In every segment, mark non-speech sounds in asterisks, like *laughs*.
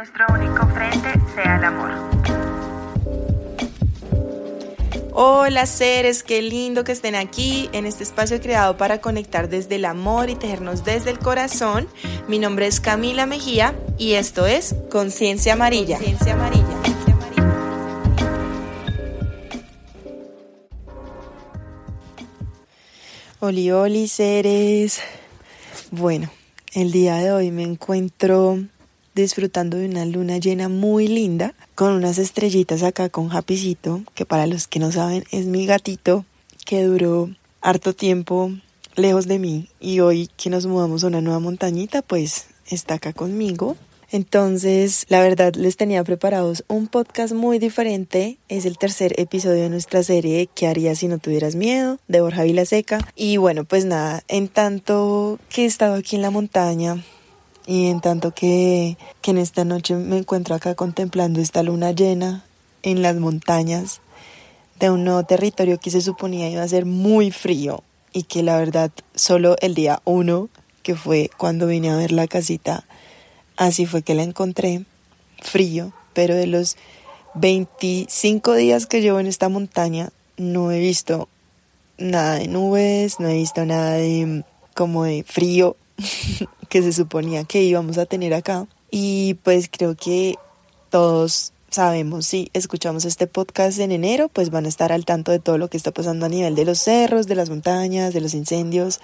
nuestro único frente sea el amor. Hola seres, qué lindo que estén aquí en este espacio creado para conectar desde el amor y tejernos desde el corazón. Mi nombre es Camila Mejía y esto es Conciencia Amarilla. Conciencia Amarilla. Oli, oli, seres. Bueno, el día de hoy me encuentro disfrutando de una luna llena muy linda, con unas estrellitas acá con Japicito, que para los que no saben es mi gatito, que duró harto tiempo lejos de mí y hoy que nos mudamos a una nueva montañita, pues está acá conmigo entonces, la verdad, les tenía preparados un podcast muy diferente. Es el tercer episodio de nuestra serie ¿Qué harías si no tuvieras miedo? de Borja Vilaseca. Y bueno, pues nada, en tanto que he estado aquí en la montaña y en tanto que, que en esta noche me encuentro acá contemplando esta luna llena en las montañas de un nuevo territorio que se suponía iba a ser muy frío y que la verdad solo el día uno, que fue cuando vine a ver la casita, Así fue que la encontré, frío, pero de los 25 días que llevo en esta montaña no he visto nada de nubes, no he visto nada de como de frío *laughs* que se suponía que íbamos a tener acá. Y pues creo que todos sabemos, si escuchamos este podcast en enero, pues van a estar al tanto de todo lo que está pasando a nivel de los cerros, de las montañas, de los incendios,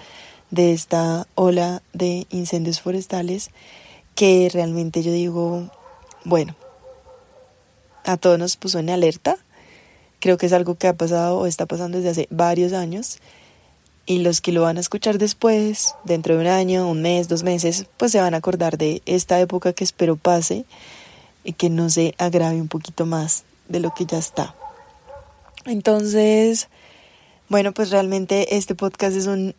de esta ola de incendios forestales que realmente yo digo, bueno, a todos nos puso en alerta. Creo que es algo que ha pasado o está pasando desde hace varios años. Y los que lo van a escuchar después, dentro de un año, un mes, dos meses, pues se van a acordar de esta época que espero pase y que no se agrave un poquito más de lo que ya está. Entonces, bueno, pues realmente este podcast es un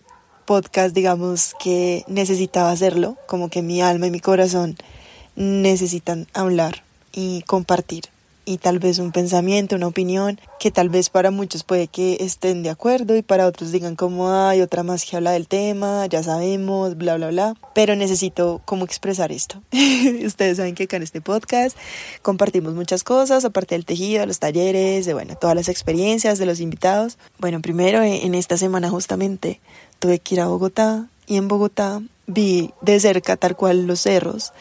podcast, digamos, que necesitaba hacerlo, como que mi alma y mi corazón necesitan hablar y compartir. Y tal vez un pensamiento, una opinión, que tal vez para muchos puede que estén de acuerdo y para otros digan como hay otra más que habla del tema, ya sabemos, bla, bla, bla. Pero necesito como expresar esto. *laughs* Ustedes saben que acá en este podcast compartimos muchas cosas, aparte del tejido, los talleres, de bueno, todas las experiencias de los invitados. Bueno, primero en esta semana justamente tuve que ir a Bogotá y en Bogotá vi de cerca tal cual los cerros.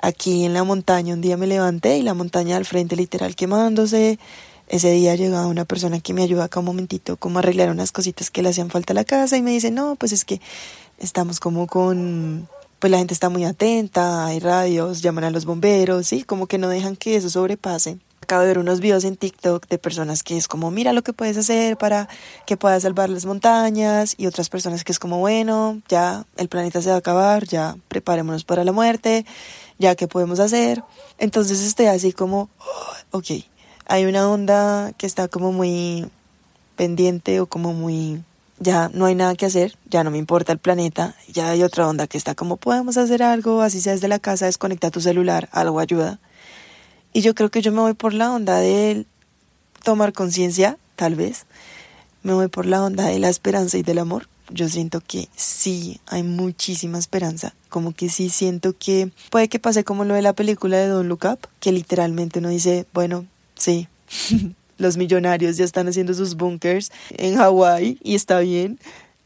Aquí en la montaña un día me levanté y la montaña al frente literal quemándose. Ese día llegaba una persona que me ayuda acá un momentito como arreglar unas cositas que le hacían falta a la casa y me dice, no, pues es que estamos como con, pues la gente está muy atenta, hay radios, llaman a los bomberos, sí, como que no dejan que eso sobrepase acabo de ver unos videos en TikTok de personas que es como, mira lo que puedes hacer para que puedas salvar las montañas y otras personas que es como, bueno, ya el planeta se va a acabar, ya preparémonos para la muerte, ya qué podemos hacer. Entonces estoy así como, oh, ok, hay una onda que está como muy pendiente o como muy ya no hay nada que hacer, ya no me importa el planeta, ya hay otra onda que está como podemos hacer algo, así sea desde la casa, desconecta tu celular, algo ayuda. Y yo creo que yo me voy por la onda de tomar conciencia, tal vez. Me voy por la onda de la esperanza y del amor. Yo siento que sí hay muchísima esperanza. Como que sí siento que puede que pase como lo de la película de Don Look Up, que literalmente uno dice, bueno, sí, *laughs* los millonarios ya están haciendo sus bunkers en Hawái y está bien.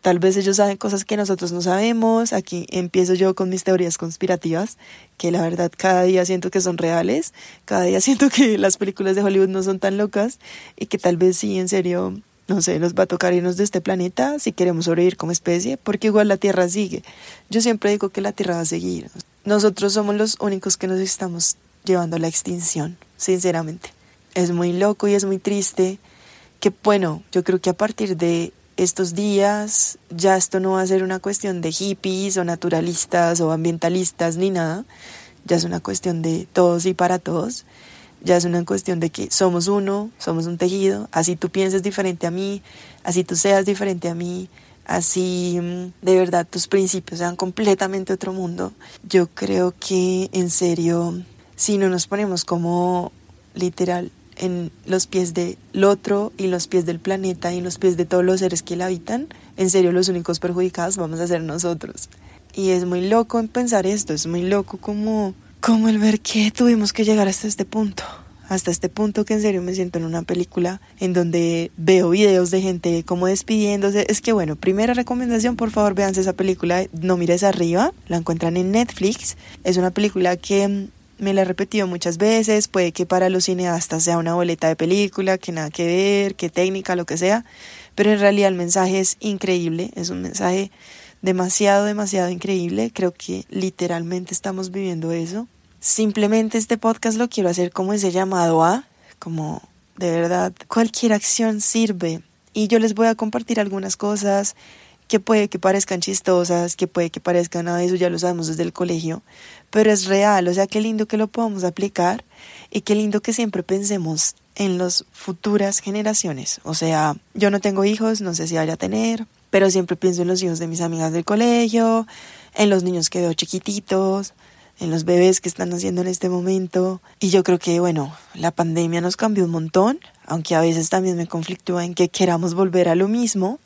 Tal vez ellos saben cosas que nosotros no sabemos. Aquí empiezo yo con mis teorías conspirativas, que la verdad cada día siento que son reales, cada día *laughs* siento que las películas de Hollywood no son tan locas y que tal vez sí, en serio, no sé, nos va a tocar irnos de este planeta si queremos sobrevivir como especie, porque igual la Tierra sigue. Yo siempre digo que la Tierra va a seguir. Nosotros somos los únicos que nos estamos llevando a la extinción, sinceramente. Es muy loco y es muy triste que, bueno, yo creo que a partir de estos días ya esto no va a ser una cuestión de hippies o naturalistas o ambientalistas ni nada, ya es una cuestión de todos y para todos, ya es una cuestión de que somos uno, somos un tejido, así tú pienses diferente a mí, así tú seas diferente a mí, así mm, de verdad tus principios sean completamente otro mundo. Yo creo que en serio, si no nos ponemos como literal en los pies del otro y los pies del planeta y los pies de todos los seres que la habitan, en serio los únicos perjudicados vamos a ser nosotros. Y es muy loco en pensar esto, es muy loco como como el ver que tuvimos que llegar hasta este punto hasta este punto que en serio me siento en una película en donde veo videos de gente como despidiéndose. Es que bueno, primera recomendación, por favor, véanse esa película, No mires arriba, la encuentran en Netflix. Es una película que me la he repetido muchas veces, puede que para los cineastas sea una boleta de película, que nada que ver, que técnica, lo que sea, pero en realidad el mensaje es increíble, es un mensaje demasiado, demasiado increíble, creo que literalmente estamos viviendo eso. Simplemente este podcast lo quiero hacer como ese llamado a, como de verdad, cualquier acción sirve. Y yo les voy a compartir algunas cosas que puede que parezcan chistosas, que puede que parezcan nada, eso ya lo sabemos desde el colegio, pero es real, o sea, qué lindo que lo podamos aplicar y qué lindo que siempre pensemos en las futuras generaciones. O sea, yo no tengo hijos, no sé si vaya a tener, pero siempre pienso en los hijos de mis amigas del colegio, en los niños que veo chiquititos, en los bebés que están haciendo en este momento. Y yo creo que, bueno, la pandemia nos cambió un montón, aunque a veces también me conflictúa en que queramos volver a lo mismo,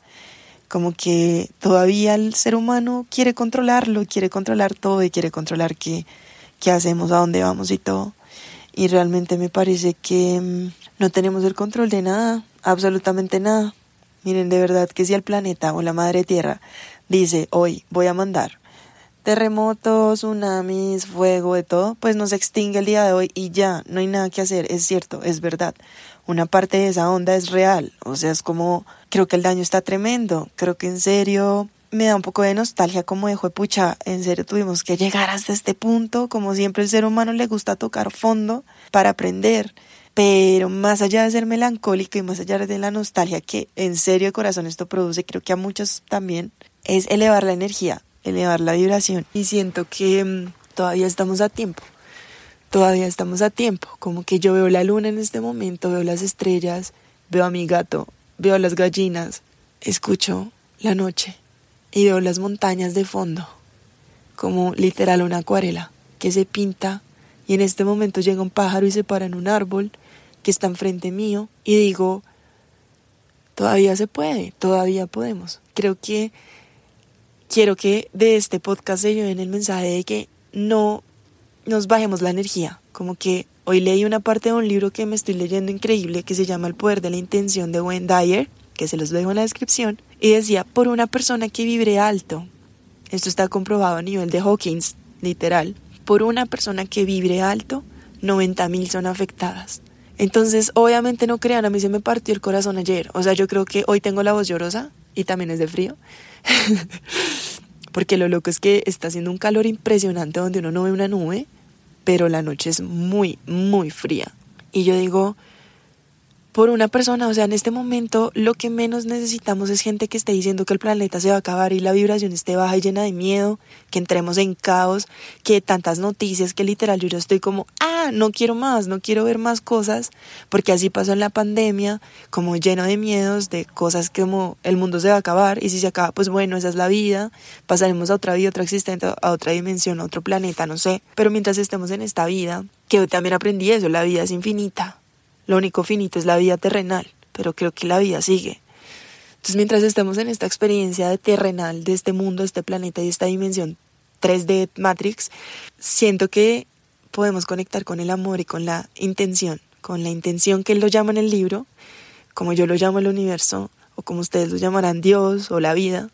como que todavía el ser humano quiere controlarlo, quiere controlar todo y quiere controlar qué, qué hacemos, a dónde vamos y todo. Y realmente me parece que mm, no tenemos el control de nada, absolutamente nada. Miren, de verdad que si el planeta o la madre tierra dice, hoy voy a mandar terremotos, tsunamis, fuego, de todo, pues nos extingue el día de hoy y ya, no hay nada que hacer, es cierto, es verdad. Una parte de esa onda es real, o sea, es como, creo que el daño está tremendo, creo que en serio me da un poco de nostalgia como de pucha, en serio tuvimos que llegar hasta este punto, como siempre el ser humano le gusta tocar fondo para aprender, pero más allá de ser melancólico y más allá de la nostalgia que en serio de corazón esto produce, creo que a muchos también, es elevar la energía, elevar la vibración. Y siento que mm, todavía estamos a tiempo. Todavía estamos a tiempo. Como que yo veo la luna en este momento, veo las estrellas, veo a mi gato, veo las gallinas, escucho la noche y veo las montañas de fondo. Como literal una acuarela que se pinta y en este momento llega un pájaro y se para en un árbol que está enfrente mío y digo, todavía se puede, todavía podemos. Creo que quiero que de este podcast se lleven el mensaje de que no nos bajemos la energía. Como que hoy leí una parte de un libro que me estoy leyendo increíble que se llama El poder de la intención de Wayne Dyer, que se los dejo en la descripción, y decía, por una persona que vibre alto, esto está comprobado a nivel de Hawkins, literal, por una persona que vibre alto, 90.000 son afectadas. Entonces, obviamente no crean, a mí se me partió el corazón ayer. O sea, yo creo que hoy tengo la voz llorosa y también es de frío. *laughs* Porque lo loco es que está haciendo un calor impresionante donde uno no ve una nube, pero la noche es muy, muy fría. Y yo digo, por una persona, o sea, en este momento lo que menos necesitamos es gente que esté diciendo que el planeta se va a acabar y la vibración esté baja y llena de miedo, que entremos en caos, que tantas noticias que literal yo ya estoy como, ah, no quiero más, no quiero ver más cosas, porque así pasó en la pandemia, como lleno de miedos, de cosas como el mundo se va a acabar y si se acaba, pues bueno, esa es la vida, pasaremos a otra vida, otra existente, a otra dimensión, a otro planeta, no sé, pero mientras estemos en esta vida, que también aprendí eso, la vida es infinita lo único finito es la vida terrenal, pero creo que la vida sigue. Entonces, mientras estemos en esta experiencia de terrenal, de este mundo, este planeta y esta dimensión 3D Matrix, siento que podemos conectar con el amor y con la intención, con la intención que él lo llama en el libro, como yo lo llamo el universo, o como ustedes lo llamarán Dios o la vida,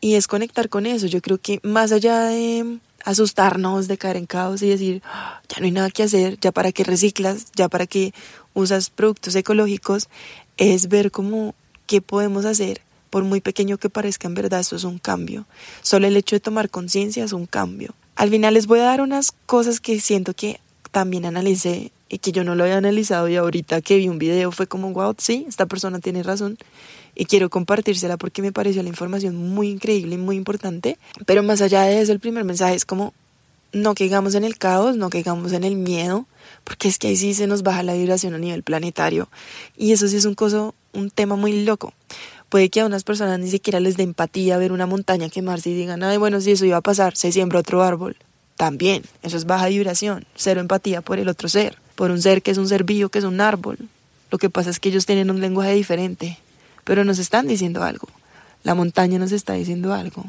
y es conectar con eso. Yo creo que más allá de asustarnos, de caer en caos y decir, ah, ya no hay nada que hacer, ya para qué reciclas, ya para qué usas productos ecológicos, es ver cómo qué podemos hacer, por muy pequeño que parezca en verdad, eso es un cambio. Solo el hecho de tomar conciencia es un cambio. Al final les voy a dar unas cosas que siento que también analicé y que yo no lo había analizado y ahorita que vi un video fue como, wow, sí, esta persona tiene razón y quiero compartírsela porque me pareció la información muy increíble y muy importante. Pero más allá de eso, el primer mensaje es como no caigamos en el caos, no caigamos en el miedo, porque es que ahí sí se nos baja la vibración a nivel planetario. Y eso sí es un, coso, un tema muy loco. Puede que a unas personas ni siquiera les dé empatía ver una montaña quemarse y digan, ay, bueno, si eso iba a pasar, se siembra otro árbol. También, eso es baja vibración, cero empatía por el otro ser, por un ser que es un ser vivo, que es un árbol. Lo que pasa es que ellos tienen un lenguaje diferente pero nos están diciendo algo. La montaña nos está diciendo algo.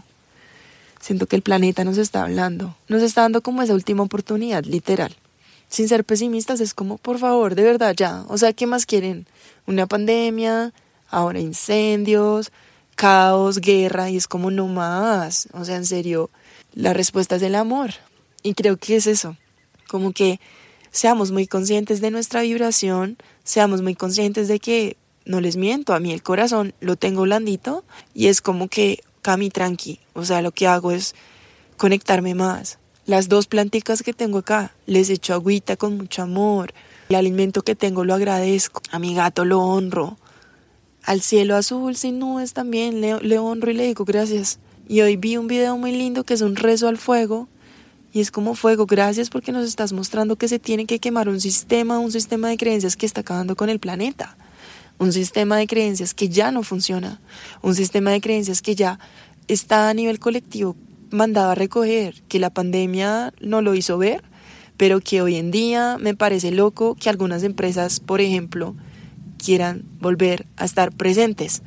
Siento que el planeta nos está hablando, nos está dando como esa última oportunidad, literal. Sin ser pesimistas, es como, por favor, de verdad, ya. O sea, ¿qué más quieren? Una pandemia, ahora incendios, caos, guerra, y es como no más. O sea, en serio, la respuesta es el amor. Y creo que es eso, como que seamos muy conscientes de nuestra vibración, seamos muy conscientes de que, no les miento, a mí el corazón lo tengo blandito y es como que cami tranqui, o sea, lo que hago es conectarme más. Las dos planticas que tengo acá, les echo agüita con mucho amor. El alimento que tengo lo agradezco. A mi gato lo honro. Al cielo azul sin nubes también le, le honro y le digo gracias. Y hoy vi un video muy lindo que es un rezo al fuego y es como fuego, gracias porque nos estás mostrando que se tiene que quemar un sistema, un sistema de creencias que está acabando con el planeta. Un sistema de creencias que ya no funciona. Un sistema de creencias que ya está a nivel colectivo mandado a recoger, que la pandemia no lo hizo ver, pero que hoy en día me parece loco que algunas empresas, por ejemplo, quieran volver a estar presentes,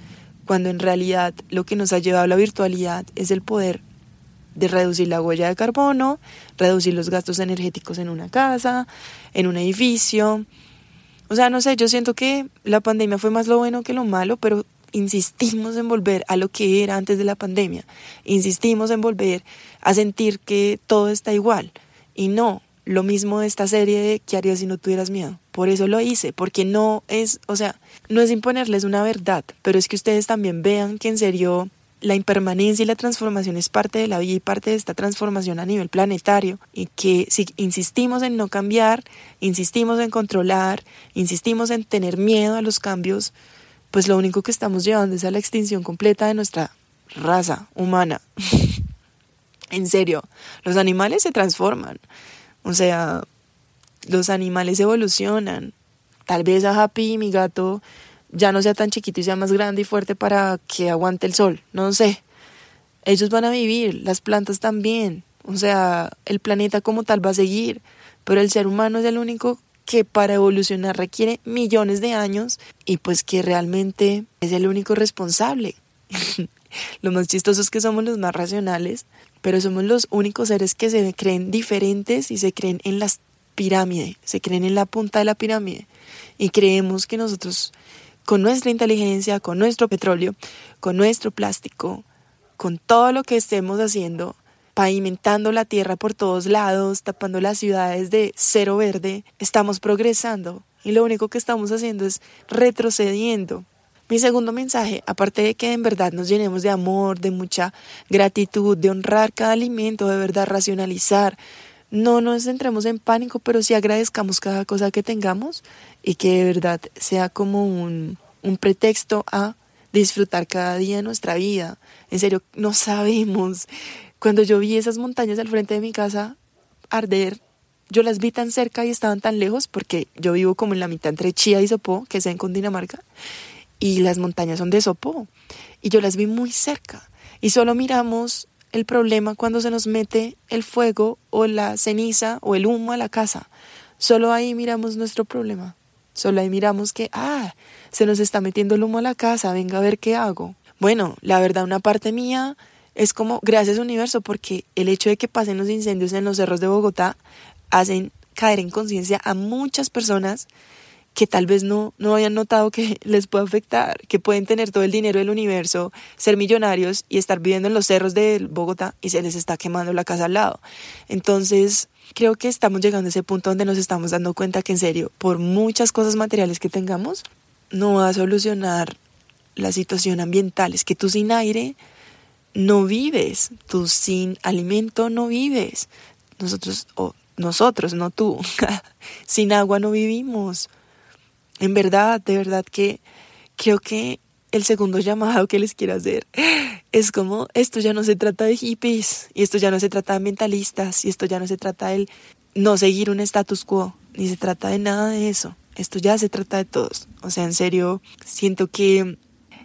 cuando en realidad lo que nos ha llevado a la virtualidad es el poder de reducir la huella de carbono, reducir los gastos energéticos en una casa, en un edificio. O sea, no sé, yo siento que la pandemia fue más lo bueno que lo malo, pero insistimos en volver a lo que era antes de la pandemia. Insistimos en volver a sentir que todo está igual. Y no, lo mismo de esta serie de ¿qué harías si no tuvieras miedo? Por eso lo hice, porque no es, o sea, no es imponerles una verdad, pero es que ustedes también vean que en serio la impermanencia y la transformación es parte de la vida y parte de esta transformación a nivel planetario y que si insistimos en no cambiar, insistimos en controlar, insistimos en tener miedo a los cambios, pues lo único que estamos llevando es a la extinción completa de nuestra raza humana. *laughs* en serio, los animales se transforman, o sea, los animales evolucionan. Tal vez a Happy, mi gato, ya no sea tan chiquito y sea más grande y fuerte para que aguante el sol, no sé. Ellos van a vivir, las plantas también, o sea, el planeta como tal va a seguir, pero el ser humano es el único que para evolucionar requiere millones de años y pues que realmente es el único responsable. *laughs* Lo más chistoso es que somos los más racionales, pero somos los únicos seres que se creen diferentes y se creen en las pirámides, se creen en la punta de la pirámide y creemos que nosotros con nuestra inteligencia, con nuestro petróleo, con nuestro plástico, con todo lo que estemos haciendo, pavimentando la tierra por todos lados, tapando las ciudades de cero verde, estamos progresando y lo único que estamos haciendo es retrocediendo. Mi segundo mensaje, aparte de que en verdad nos llenemos de amor, de mucha gratitud, de honrar cada alimento, de verdad racionalizar, no nos entremos en pánico, pero sí agradezcamos cada cosa que tengamos y que de verdad sea como un, un pretexto a disfrutar cada día de nuestra vida. En serio, no sabemos. Cuando yo vi esas montañas al frente de mi casa arder, yo las vi tan cerca y estaban tan lejos porque yo vivo como en la mitad entre Chía y Sopó, que es en Cundinamarca, y las montañas son de Sopó. Y yo las vi muy cerca. Y solo miramos el problema cuando se nos mete el fuego o la ceniza o el humo a la casa. Solo ahí miramos nuestro problema. Solo ahí miramos que, ah, se nos está metiendo el humo a la casa, venga a ver qué hago. Bueno, la verdad, una parte mía es como, gracias universo, porque el hecho de que pasen los incendios en los cerros de Bogotá hacen caer en conciencia a muchas personas que tal vez no, no hayan notado que *laughs* les puede afectar, que pueden tener todo el dinero del universo, ser millonarios y estar viviendo en los cerros de Bogotá y se les está quemando la casa al lado. Entonces, creo que estamos llegando a ese punto donde nos estamos dando cuenta que en serio, por muchas cosas materiales que tengamos, no va a solucionar la situación ambiental. Es que tú sin aire no vives, tú sin alimento no vives. Nosotros, o nosotros, no tú, *laughs* sin agua no vivimos. En verdad, de verdad que creo que el segundo llamado que les quiero hacer es como esto ya no se trata de hippies y esto ya no se trata de ambientalistas y esto ya no se trata de no seguir un status quo, ni se trata de nada de eso. Esto ya se trata de todos. O sea, en serio, siento que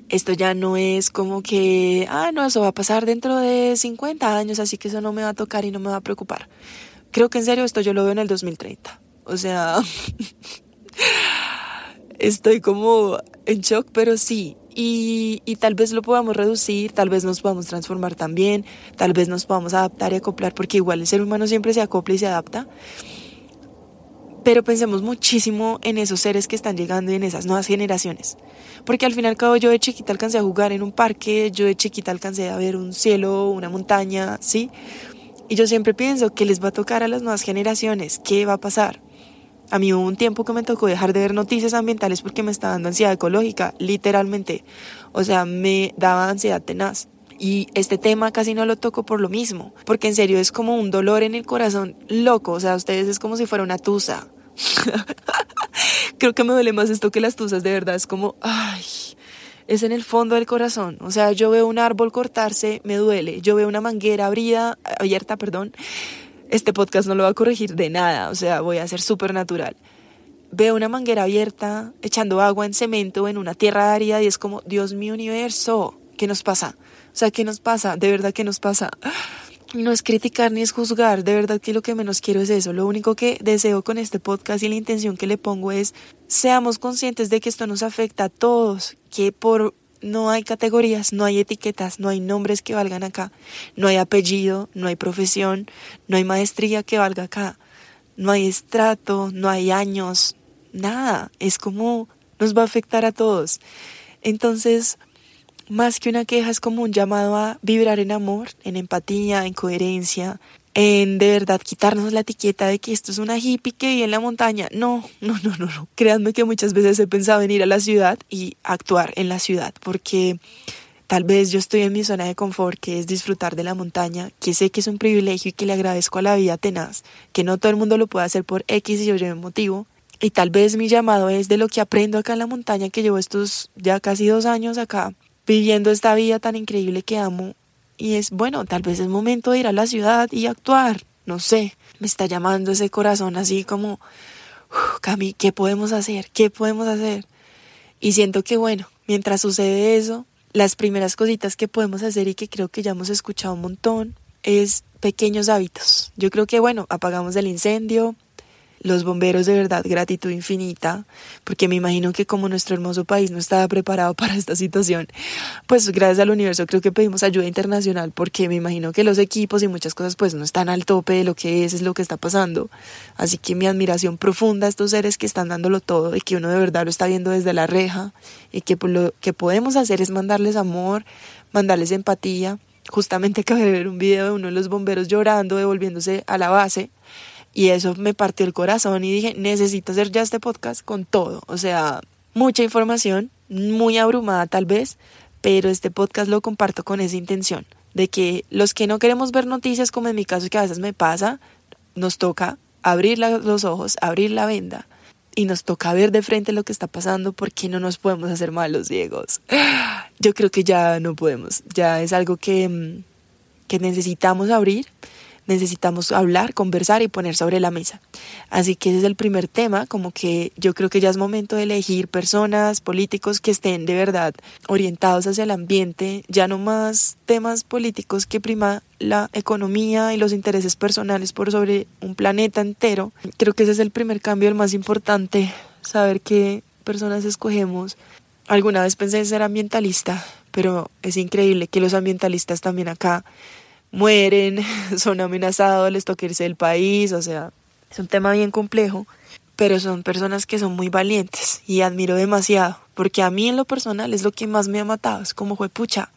esto ya no es como que, ah, no, eso va a pasar dentro de 50 años, así que eso no me va a tocar y no me va a preocupar. Creo que en serio esto yo lo veo en el 2030. O sea, *laughs* estoy como en shock, pero sí, y, y, tal vez lo podamos reducir, tal vez nos podamos transformar también, tal vez nos podamos adaptar y acoplar, porque igual el ser humano siempre se acopla y se adapta. Pero pensemos muchísimo en esos seres que están llegando y en esas nuevas generaciones. Porque al fin y al cabo yo de chiquita alcancé a jugar en un parque, yo de chiquita alcancé a ver un cielo, una montaña, ¿sí? Y yo siempre pienso que les va a tocar a las nuevas generaciones, ¿qué va a pasar? A mí hubo un tiempo que me tocó dejar de ver noticias ambientales porque me estaba dando ansiedad ecológica, literalmente. O sea, me daba ansiedad tenaz. Y este tema casi no lo toco por lo mismo, porque en serio es como un dolor en el corazón loco, o sea, ustedes es como si fuera una tusa. *laughs* Creo que me duele más esto que las tusas, de verdad, es como, ay, es en el fondo del corazón. O sea, yo veo un árbol cortarse, me duele. Yo veo una manguera abrida, abierta, perdón. Este podcast no lo va a corregir de nada, o sea, voy a ser súper natural. Veo una manguera abierta, echando agua en cemento en una tierra árida y es como, Dios mío universo, ¿qué nos pasa? O sea, ¿qué nos pasa? De verdad, ¿qué nos pasa? No es criticar ni es juzgar, de verdad que lo que menos quiero es eso. Lo único que deseo con este podcast y la intención que le pongo es seamos conscientes de que esto nos afecta a todos, que por no hay categorías, no hay etiquetas, no hay nombres que valgan acá, no hay apellido, no hay profesión, no hay maestría que valga acá, no hay estrato, no hay años, nada, es como nos va a afectar a todos. Entonces, más que una queja es como un llamado a vibrar en amor, en empatía, en coherencia, en de verdad quitarnos la etiqueta de que esto es una hippie que vive en la montaña. No, no, no, no, no. Créanme que muchas veces he pensado en ir a la ciudad y actuar en la ciudad, porque tal vez yo estoy en mi zona de confort, que es disfrutar de la montaña, que sé que es un privilegio y que le agradezco a la vida tenaz, que no todo el mundo lo puede hacer por X y Y motivo. Y tal vez mi llamado es de lo que aprendo acá en la montaña, que llevo estos ya casi dos años acá, viviendo esta vida tan increíble que amo. Y es bueno, tal vez es momento de ir a la ciudad y actuar. No sé, me está llamando ese corazón así como, Cami, ¿qué podemos hacer? ¿Qué podemos hacer? Y siento que bueno, mientras sucede eso, las primeras cositas que podemos hacer y que creo que ya hemos escuchado un montón es pequeños hábitos. Yo creo que bueno, apagamos el incendio, los bomberos de verdad gratitud infinita, porque me imagino que como nuestro hermoso país no estaba preparado *laughs* para esta situación, pues gracias al universo creo que pedimos ayuda internacional, porque me imagino que los equipos y muchas cosas pues no están al tope de lo que es, es lo que está pasando. Así que mi admiración profunda a estos seres que están dándolo todo y que uno de verdad lo está viendo desde la reja y que lo que podemos hacer es mandarles amor, mandarles empatía. Justamente *laughs* acabé de ver un video de uno de los bomberos llorando, devolviéndose a la base y eso me partió el corazón y dije, necesito hacer ya este podcast con todo. O sea, mucha información, muy abrumada tal vez, pero este podcast lo comparto con esa intención de que los que no queremos ver noticias, como en mi caso que a veces me pasa, nos toca abrir los ojos, abrir la venda y nos toca ver de frente lo que está pasando porque no nos podemos hacer malos ciegos. Yo creo que ya no podemos, ya es algo que, mm, que necesitamos abrir necesitamos hablar, conversar y poner sobre la mesa. Así que ese es el primer tema, como que yo creo que ya es momento de elegir personas, políticos que estén de verdad orientados hacia el ambiente, ya no más temas políticos que prima la economía y los intereses personales por sobre un planeta entero. Creo que ese es el primer cambio, el más importante, saber qué personas escogemos. Alguna vez pensé en ser ambientalista, pero es increíble que los ambientalistas también acá mueren, *laughs* son amenazados, les toca irse del país, o sea, es un tema bien complejo, pero son personas que son muy valientes y admiro demasiado, porque a mí en lo personal es lo que más me ha matado, es como fue pucha.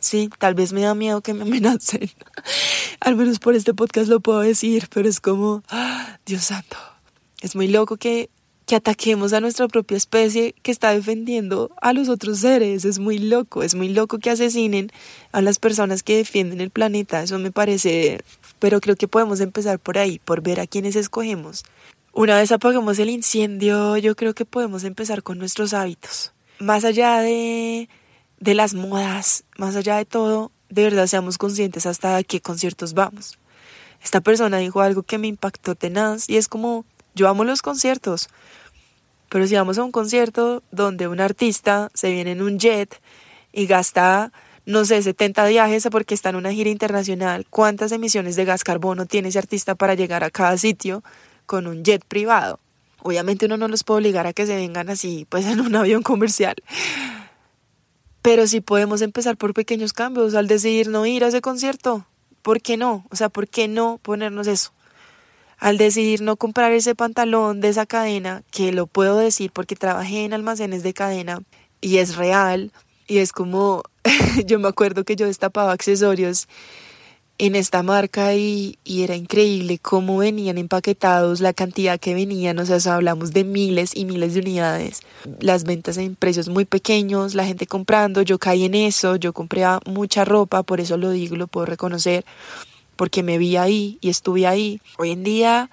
Sí, tal vez me da miedo que me *laughs* amenacen. Al menos por este podcast lo puedo decir, pero es como, ¡ah! Dios santo. Es muy loco que que ataquemos a nuestra propia especie que está defendiendo a los otros seres. Es muy loco, es muy loco que asesinen a las personas que defienden el planeta. Eso me parece, pero creo que podemos empezar por ahí, por ver a quienes escogemos. Una vez apagamos el incendio, yo creo que podemos empezar con nuestros hábitos. Más allá de, de las modas, más allá de todo, de verdad seamos conscientes hasta qué conciertos vamos. Esta persona dijo algo que me impactó tenaz y es como yo amo los conciertos, pero si vamos a un concierto donde un artista se viene en un jet y gasta, no sé, 70 viajes porque está en una gira internacional, ¿cuántas emisiones de gas carbono tiene ese artista para llegar a cada sitio con un jet privado? Obviamente uno no los puede obligar a que se vengan así, pues en un avión comercial. Pero sí podemos empezar por pequeños cambios al decidir no ir a ese concierto. ¿Por qué no? O sea, ¿por qué no ponernos eso? Al decidir no comprar ese pantalón de esa cadena, que lo puedo decir porque trabajé en almacenes de cadena y es real, y es como, *laughs* yo me acuerdo que yo destapaba accesorios en esta marca y, era increíble cómo venían empaquetados, la cantidad que venían, o sea, hablamos de miles y miles de unidades, las ventas en precios muy pequeños, la gente comprando, yo caí en eso, yo compré mucha ropa, por eso lo digo, lo puedo reconocer, porque me vi ahí y estuve ahí. Hoy en día,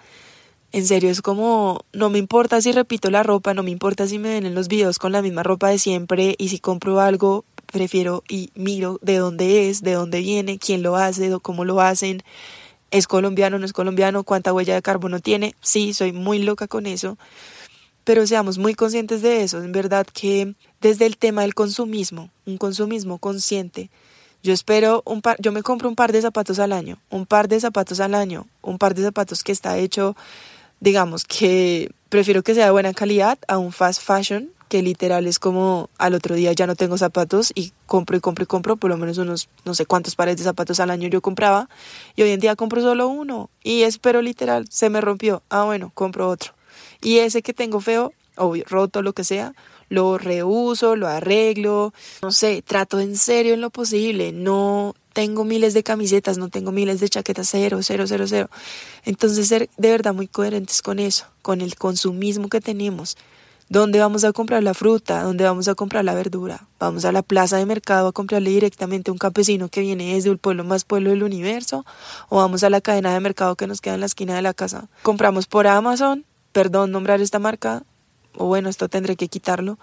en serio, es como, no me importa si repito la ropa, no me importa si me ven en los videos con la misma ropa de siempre y si compro algo, prefiero y miro de dónde es, de dónde viene, quién lo hace, cómo lo hacen, es colombiano, no es colombiano, cuánta huella de carbono tiene. Sí, soy muy loca con eso, pero seamos muy conscientes de eso. En verdad que desde el tema del consumismo, un consumismo consciente, yo espero un par, yo me compro un par de zapatos al año, un par de zapatos al año, un par de zapatos que está hecho, digamos que prefiero que sea de buena calidad a un fast fashion que literal es como al otro día ya no tengo zapatos y compro y compro y compro, por lo menos unos no sé cuántos pares de zapatos al año yo compraba y hoy en día compro solo uno y espero literal se me rompió, ah bueno, compro otro. Y ese que tengo feo, o roto, lo que sea, lo reuso, lo arreglo, no sé, trato en serio en lo posible, no tengo miles de camisetas, no tengo miles de chaquetas, cero, cero, cero, cero. Entonces ser de verdad muy coherentes con eso, con el consumismo que tenemos, ¿Dónde vamos a comprar la fruta? ¿Dónde vamos a comprar la verdura? ¿Vamos a la plaza de mercado a comprarle directamente a un campesino que viene desde el pueblo más pueblo del universo? ¿O vamos a la cadena de mercado que nos queda en la esquina de la casa? ¿Compramos por Amazon? Perdón nombrar esta marca. O bueno, esto tendré que quitarlo.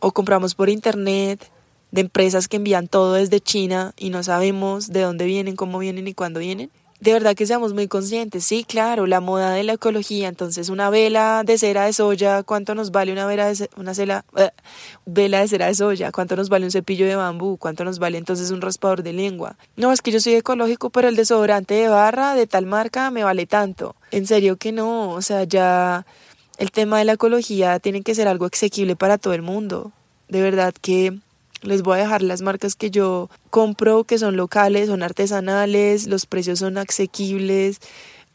¿O compramos por internet? de empresas que envían todo desde China y no sabemos de dónde vienen, cómo vienen y cuándo vienen de verdad que seamos muy conscientes. Sí, claro, la moda de la ecología. Entonces, una vela de cera de soya, ¿cuánto nos vale una vela de, una eh, vela de cera de soya? ¿Cuánto nos vale un cepillo de bambú? ¿Cuánto nos vale entonces un raspador de lengua? No, es que yo soy ecológico, pero el desodorante de barra de tal marca me vale tanto. En serio que no, o sea, ya el tema de la ecología tiene que ser algo asequible para todo el mundo. De verdad que les voy a dejar las marcas que yo compro, que son locales, son artesanales, los precios son asequibles.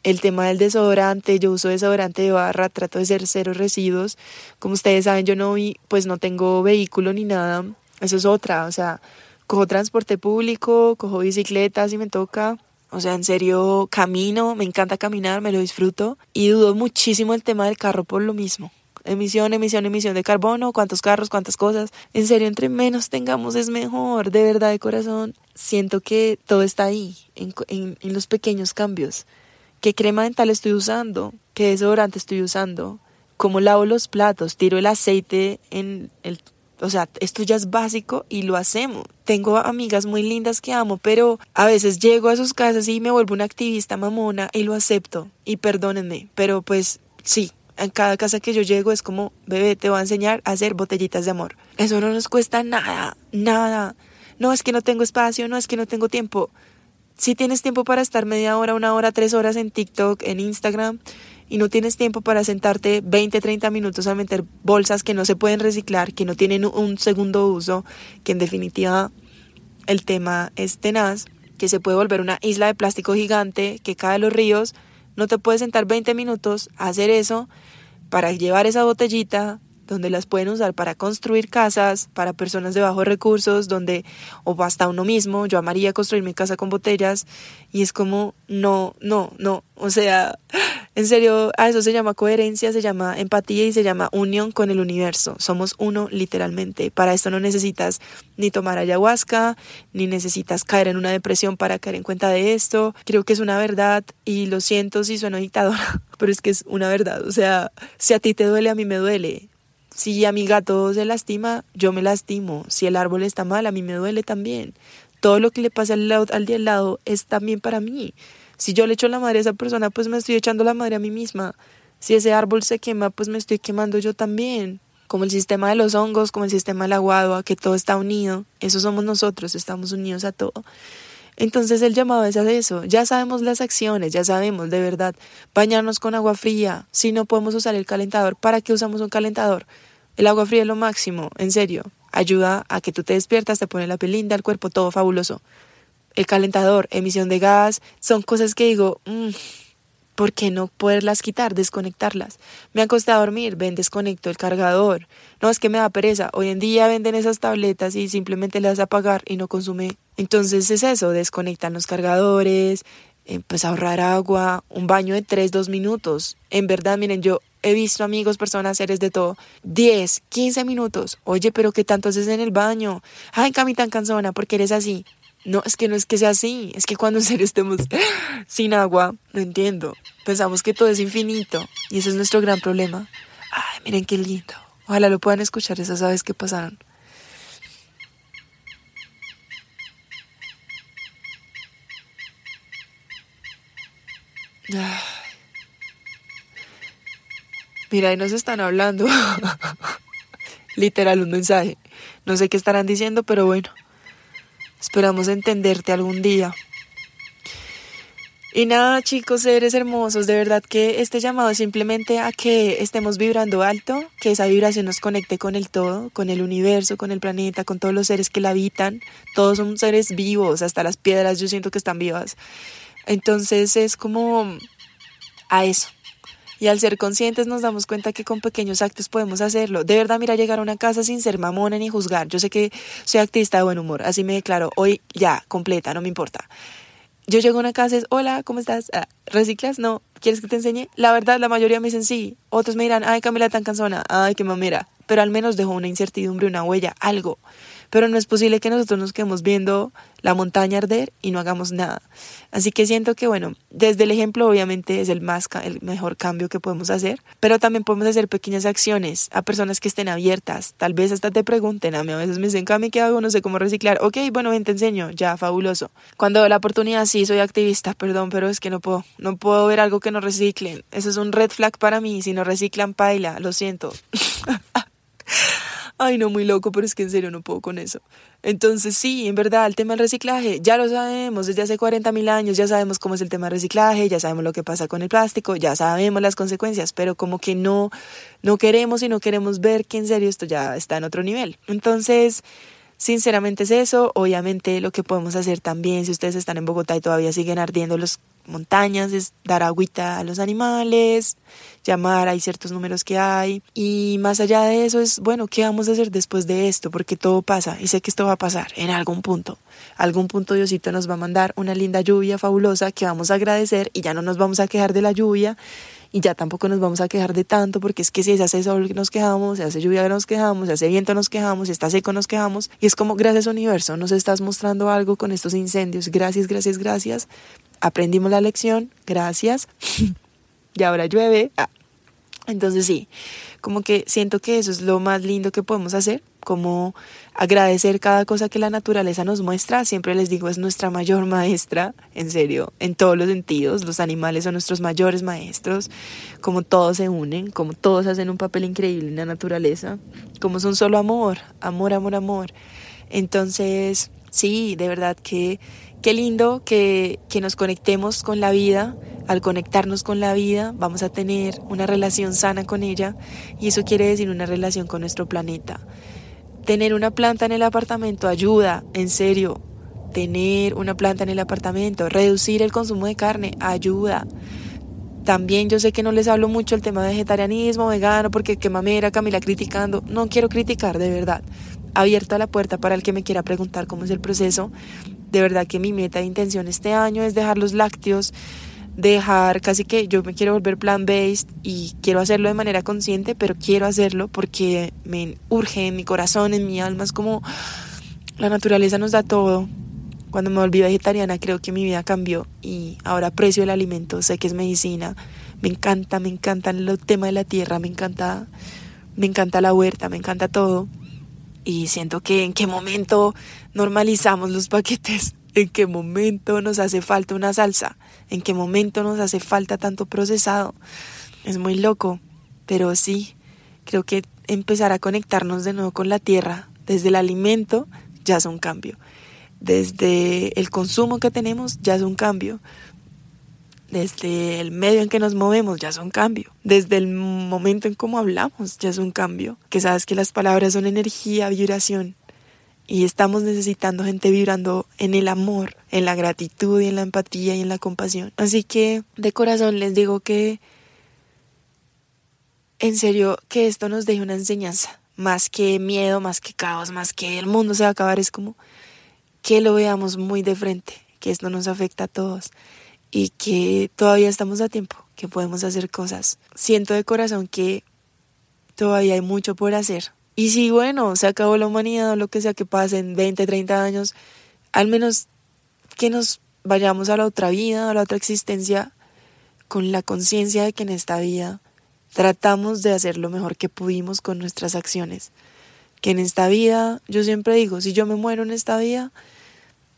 El tema del desodorante, yo uso desodorante de barra, trato de ser cero residuos. Como ustedes saben, yo no pues no tengo vehículo ni nada. Eso es otra, o sea, cojo transporte público, cojo bicicleta si me toca. O sea, en serio, camino, me encanta caminar, me lo disfruto y dudo muchísimo el tema del carro por lo mismo emisión, emisión, emisión de carbono, cuántos carros, cuántas cosas. En serio, entre menos tengamos es mejor, de verdad, de corazón. Siento que todo está ahí, en, en, los pequeños cambios. ¿Qué crema dental estoy usando? ¿Qué desodorante estoy usando? ¿Cómo lavo los platos? ¿Tiro el aceite en el o sea, esto ya es básico y lo hacemos. Tengo amigas muy lindas que amo, pero a veces llego a sus casas y me vuelvo una activista mamona y lo acepto. Y perdónenme, pero pues sí, en cada casa que yo llego es como, bebé, te voy a enseñar a hacer botellitas de amor. Eso no nos cuesta nada, nada. No es que no tengo espacio, no es que no tengo tiempo. Si tienes tiempo para estar media hora, una hora, tres horas en TikTok, en Instagram, y no tienes tiempo para sentarte 20, 30 minutos a meter bolsas que no se pueden reciclar, que no tienen un segundo uso, que en definitiva el tema es tenaz, que se puede volver una isla de plástico gigante que cae a los ríos, no te puedes sentar 20 minutos a hacer eso para llevar esa botellita donde las pueden usar para construir casas para personas de bajos recursos, donde o hasta uno mismo, yo amaría construir mi casa con botellas y es como no, no, no, o sea, en serio, a eso se llama coherencia, se llama empatía y se llama unión con el universo. Somos uno literalmente. Para esto no necesitas ni tomar ayahuasca, ni necesitas caer en una depresión para caer en cuenta de esto. Creo que es una verdad y lo siento si sueno dictadora, *laughs* pero es que es una verdad. O sea, si a ti te duele, a mí me duele. Si a mi gato se lastima, yo me lastimo. Si el árbol está mal, a mí me duele también. Todo lo que le pasa al, al de al lado es también para mí. Si yo le echo la madre a esa persona, pues me estoy echando la madre a mí misma. Si ese árbol se quema, pues me estoy quemando yo también. Como el sistema de los hongos, como el sistema de la guadua, que todo está unido. Eso somos nosotros, estamos unidos a todo. Entonces el llamado es a eso. Ya sabemos las acciones, ya sabemos de verdad. Bañarnos con agua fría. Si no podemos usar el calentador, ¿para qué usamos un calentador? El agua fría es lo máximo, en serio. ayuda a que tú te despiertas, te pone la piel linda, el cuerpo todo fabuloso. El calentador, emisión de gas, son cosas que digo, mm, ¿por qué no poderlas quitar, desconectarlas? Me han costado dormir, ven, desconecto el cargador. No, es que me da pereza. Hoy en día venden esas tabletas y simplemente las a apagar y no consume. Entonces es eso, desconectan los cargadores, eh, pues ahorrar agua, un baño de 3, 2 minutos. En verdad, miren, yo he visto amigos, personas, seres de todo, 10, 15 minutos. Oye, pero ¿qué tanto haces en el baño? Ay, Cami tan cansona, porque eres así. No, es que no es que sea así, es que cuando *laughs* en serio estemos sin agua, no entiendo. Pensamos que todo es infinito y ese es nuestro gran problema. Ay, miren qué lindo. Ojalá lo puedan escuchar esas aves que pasaron. *sighs* Mira, ahí nos están hablando. *laughs* Literal, un mensaje. No sé qué estarán diciendo, pero bueno. Esperamos entenderte algún día. Y nada, chicos, seres hermosos, de verdad que este llamado es simplemente a que estemos vibrando alto, que esa vibración nos conecte con el todo, con el universo, con el planeta, con todos los seres que la habitan. Todos son seres vivos, hasta las piedras yo siento que están vivas. Entonces es como a eso. Y al ser conscientes nos damos cuenta que con pequeños actos podemos hacerlo. De verdad, mira, llegar a una casa sin ser mamona ni juzgar. Yo sé que soy activista de buen humor, así me declaro. Hoy ya, completa, no me importa. Yo llego a una casa y es, hola, ¿cómo estás? Ah, ¿Reciclas? No. ¿Quieres que te enseñe? La verdad, la mayoría me dicen sí. Otros me dirán, ay, Camila tan cansona, ay, qué mamera. Pero al menos dejo una incertidumbre, una huella, algo. Pero no es posible que nosotros nos quedemos viendo la montaña arder y no hagamos nada. Así que siento que, bueno, desde el ejemplo obviamente es el, más, el mejor cambio que podemos hacer, pero también podemos hacer pequeñas acciones a personas que estén abiertas. Tal vez hasta te pregunten, a mí a veces me dicen, Cami, ¿qué hago? No sé cómo reciclar. Ok, bueno, ven, te enseño, ya, fabuloso. Cuando la oportunidad, sí, soy activista, perdón, pero es que no puedo, no puedo ver algo que no reciclen. Eso es un red flag para mí, si no reciclan, paila, lo siento. *laughs* ay no, muy loco, pero es que en serio no puedo con eso. Entonces sí, en verdad, el tema del reciclaje, ya lo sabemos desde hace 40 mil años, ya sabemos cómo es el tema del reciclaje, ya sabemos lo que pasa con el plástico, ya sabemos las consecuencias, pero como que no, no queremos y no queremos ver que en serio esto ya está en otro nivel. Entonces, sinceramente es eso, obviamente lo que podemos hacer también, si ustedes están en Bogotá y todavía siguen ardiendo los montañas, es dar agüita a los animales, llamar, hay ciertos números que hay. Y más allá de eso es, bueno, ¿qué vamos a hacer después de esto? Porque todo pasa y sé que esto va a pasar en algún punto. Algún punto Diosito nos va a mandar una linda lluvia fabulosa que vamos a agradecer y ya no nos vamos a quejar de la lluvia y ya tampoco nos vamos a quejar de tanto porque es que si se hace sol nos quejamos, si hace lluvia nos quejamos, si hace viento nos quejamos, si está seco nos quejamos y es como gracias universo nos estás mostrando algo con estos incendios, gracias, gracias, gracias aprendimos la lección, gracias, *laughs* y ahora llueve. Ah. Entonces sí, como que siento que eso es lo más lindo que podemos hacer, como agradecer cada cosa que la naturaleza nos muestra. Siempre les digo, es nuestra mayor maestra, en serio, en todos los sentidos. Los animales son nuestros mayores maestros, como todos se unen, como todos hacen un papel increíble en la naturaleza, como son solo amor, amor, amor, amor. Entonces, sí, de verdad que Qué lindo que, nos conectemos con la vida. Al conectarnos con la vida vamos a tener una relación sana con ella y eso quiere decir una relación con nuestro planeta. Tener una planta en el apartamento ayuda, en serio. Tener una planta en el apartamento, reducir el consumo de carne ayuda. También yo sé que no les hablo mucho el tema de vegetarianismo, vegano, porque qué mamera, Camila criticando. No quiero criticar, de verdad. Abierta la puerta para el que me quiera preguntar cómo es el proceso de verdad que mi meta de intención este año es dejar los lácteos, dejar casi que yo me quiero volver plant-based y quiero hacerlo de manera consciente, pero quiero hacerlo porque me urge en mi corazón, en mi alma, es como la naturaleza nos da todo. Cuando me volví vegetariana creo que mi vida cambió y ahora aprecio el alimento, sé que es medicina, me encanta, me encanta el tema de la tierra, me encanta, me encanta la huerta, me encanta todo y siento que en qué momento normalizamos los paquetes, en qué momento nos hace falta una salsa, en qué momento nos hace falta tanto procesado. Es muy loco, pero sí, creo que empezar a conectarnos de nuevo con la tierra desde el alimento ya es un cambio. Desde el consumo que tenemos ya es un cambio. desde el medio en que nos movemos ya es un cambio, desde el momento en cómo hablamos ya es un cambio, que sabes que las palabras son energía, vibración, y estamos necesitando gente vibrando en el amor, en la gratitud y en la empatía y en la compasión. Así que de corazón les digo que en serio que esto nos deje una enseñanza, más que miedo, más que caos, más que el mundo se va a acabar, es como que lo veamos muy de frente, que esto nos afecta a todos y que todavía estamos a tiempo, que podemos hacer cosas. Siento de corazón que todavía hay mucho por hacer. Y si, bueno, se acabó la humanidad o lo que sea que pase en 20, 30 años, al menos que nos vayamos a la otra vida, a la otra existencia, con la conciencia de que en esta vida tratamos de hacer lo mejor que pudimos con nuestras acciones. Que en esta vida, yo siempre digo, si yo me muero en esta vida,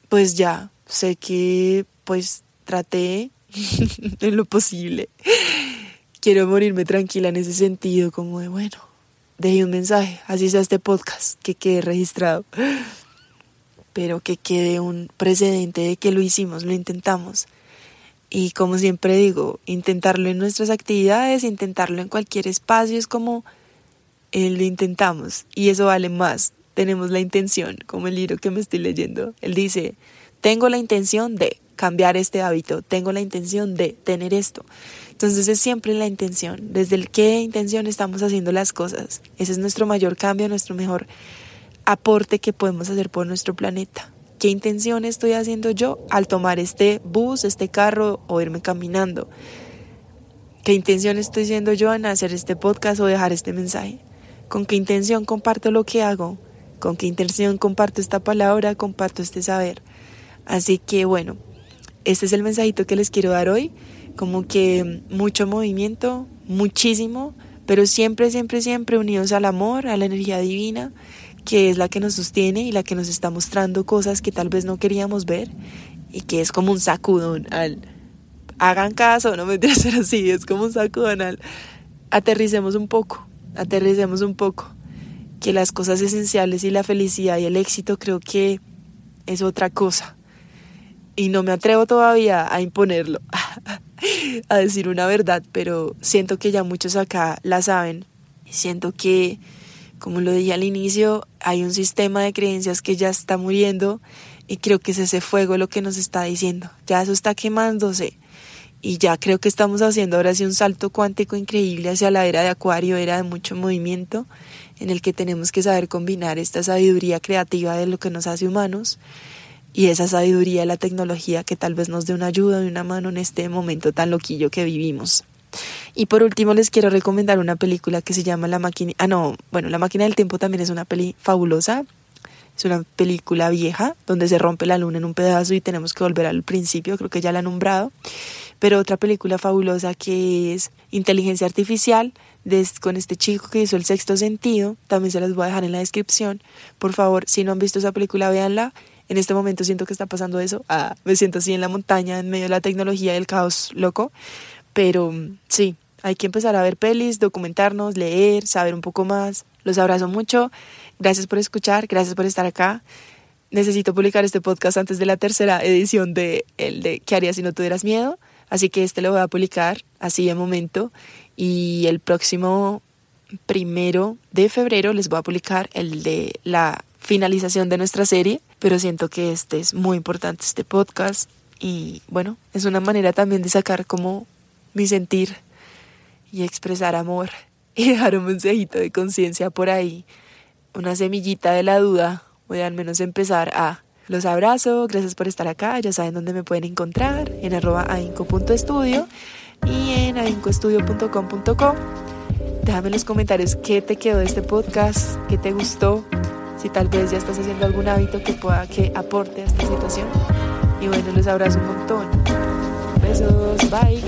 pues ya, sé que pues traté *laughs* en lo posible. Quiero morirme tranquila en ese sentido, como de, bueno, dejé un mensaje, así sea este podcast, que quede registrado, pero que quede un precedente de que lo hicimos, lo intentamos. Y como siempre digo, intentarlo en nuestras actividades, intentarlo en cualquier espacio, es como eh, lo intentamos y eso vale más. Tenemos la intención, como el libro que me estoy leyendo. Él dice, tengo la intención de cambiar este hábito, tengo la intención de tener esto. Entonces es siempre la intención, desde el qué intención estamos haciendo las cosas. Ese es nuestro mayor cambio, nuestro mejor aporte que podemos hacer por nuestro planeta. ¿Qué intención estoy haciendo yo al tomar este bus, este carro o irme caminando? ¿Qué intención estoy haciendo yo en hacer este podcast o dejar este mensaje? ¿Con qué intención comparto lo que hago? ¿Con qué intención comparto esta palabra, comparto este saber? Así que bueno, este es el mensajito que les quiero dar hoy, como que mucho movimiento, muchísimo, pero siempre, siempre, siempre unidos al amor, a la energía divina, que es la que nos sostiene y la que nos está mostrando cosas que tal vez no queríamos ver y que es como un sacudón al hagan caso, no me ser así, *laughs* es como un sacudón al aterricemos un poco, aterricemos un poco, que las cosas esenciales y la felicidad y el éxito creo que es otra cosa y no me atrevo todavía a imponerlo, *laughs* a decir una verdad, pero siento que ya muchos acá la saben. Siento que, como lo dije al inicio, hay un sistema de creencias que ya está muriendo y creo que es ese fuego lo que nos está diciendo. Ya eso está quemándose y ya creo que estamos haciendo ahora sí un salto cuántico increíble hacia la era de Acuario, era de mucho movimiento, en el que tenemos que saber combinar esta sabiduría creativa de lo que nos hace humanos y esa sabiduría de la tecnología que tal vez nos dé una ayuda y una mano en este momento tan loquillo que vivimos. Y por último les quiero recomendar una película que se llama La máquina, ah no, bueno, La máquina del tiempo también es una peli fabulosa. Es una película vieja donde se rompe la luna en un pedazo y tenemos que volver al principio, creo que ya la han nombrado. Pero otra película fabulosa que es Inteligencia Artificial, con este chico que hizo El Sexto Sentido, también se las voy a dejar en la descripción. Por favor, si no han visto esa película, véanla en este momento siento que está pasando eso. Ah, me siento así en la montaña, en medio de la tecnología y el caos loco. Pero mm, sí, hay que empezar a ver pelis, documentarnos, leer, saber un poco más. Los abrazo mucho. Gracias por escuchar, gracias por estar acá. Necesito publicar este podcast antes de la tercera edición de el de ¿Qué harías si no tuvieras miedo? Así que este lo voy a publicar así de momento. Y el próximo primero de febrero les voy a publicar el de la finalización de nuestra serie pero siento que este es muy importante, este podcast, y bueno, es una manera también de sacar como mi sentir y expresar amor *laughs* y dejar un mensajito de conciencia por ahí, una semillita de la duda, voy a al menos empezar a... Los abrazo, gracias por estar acá, ya saben dónde me pueden encontrar, en arroba ainco.estudio y en aincoestudio.com.co. Déjame en los comentarios qué te quedó de este podcast, qué te gustó, si tal vez ya estás haciendo algún hábito que pueda que aporte a esta situación. Y bueno, les abrazo un montón. Besos, bye.